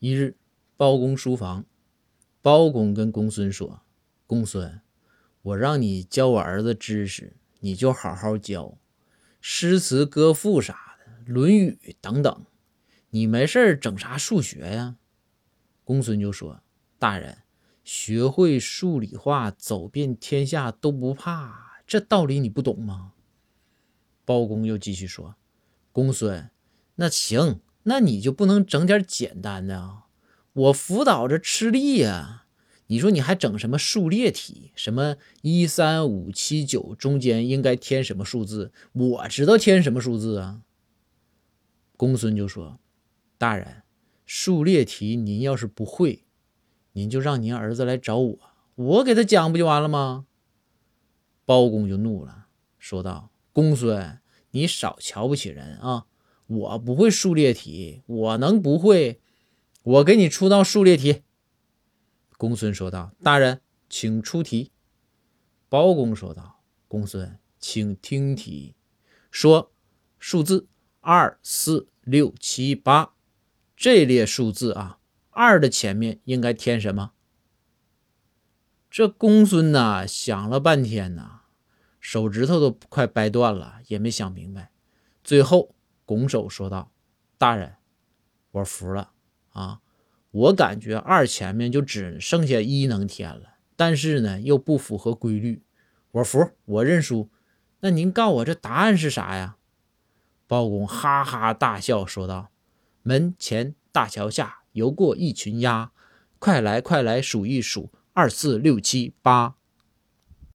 一日，包公书房，包公跟公孙说：“公孙，我让你教我儿子知识，你就好好教，诗词歌赋啥的，《论语》等等。你没事整啥数学呀？”公孙就说：“大人，学会数理化，走遍天下都不怕，这道理你不懂吗？”包公又继续说：“公孙，那行。”那你就不能整点简单的啊？我辅导着吃力呀！你说你还整什么数列题？什么一三五七九中间应该填什么数字？我知道填什么数字啊！公孙就说：“大人，数列题您要是不会，您就让您儿子来找我，我给他讲不就完了吗？”包公就怒了，说道：“公孙，你少瞧不起人啊！”我不会数列题，我能不会？我给你出道数列题。公孙说道：“大人，请出题。”包公说道：“公孙，请听题。说数字二、四、六、七、八这列数字啊，二的前面应该填什么？”这公孙呐，想了半天呐，手指头都快掰断了，也没想明白。最后。拱手说道：“大人，我服了啊！我感觉二前面就只剩下一能填了，但是呢又不符合规律，我服，我认输。那您告我这答案是啥呀？”包公哈哈大笑说道：“门前大桥下游过一群鸭，快来快来数一数，二四六七八。”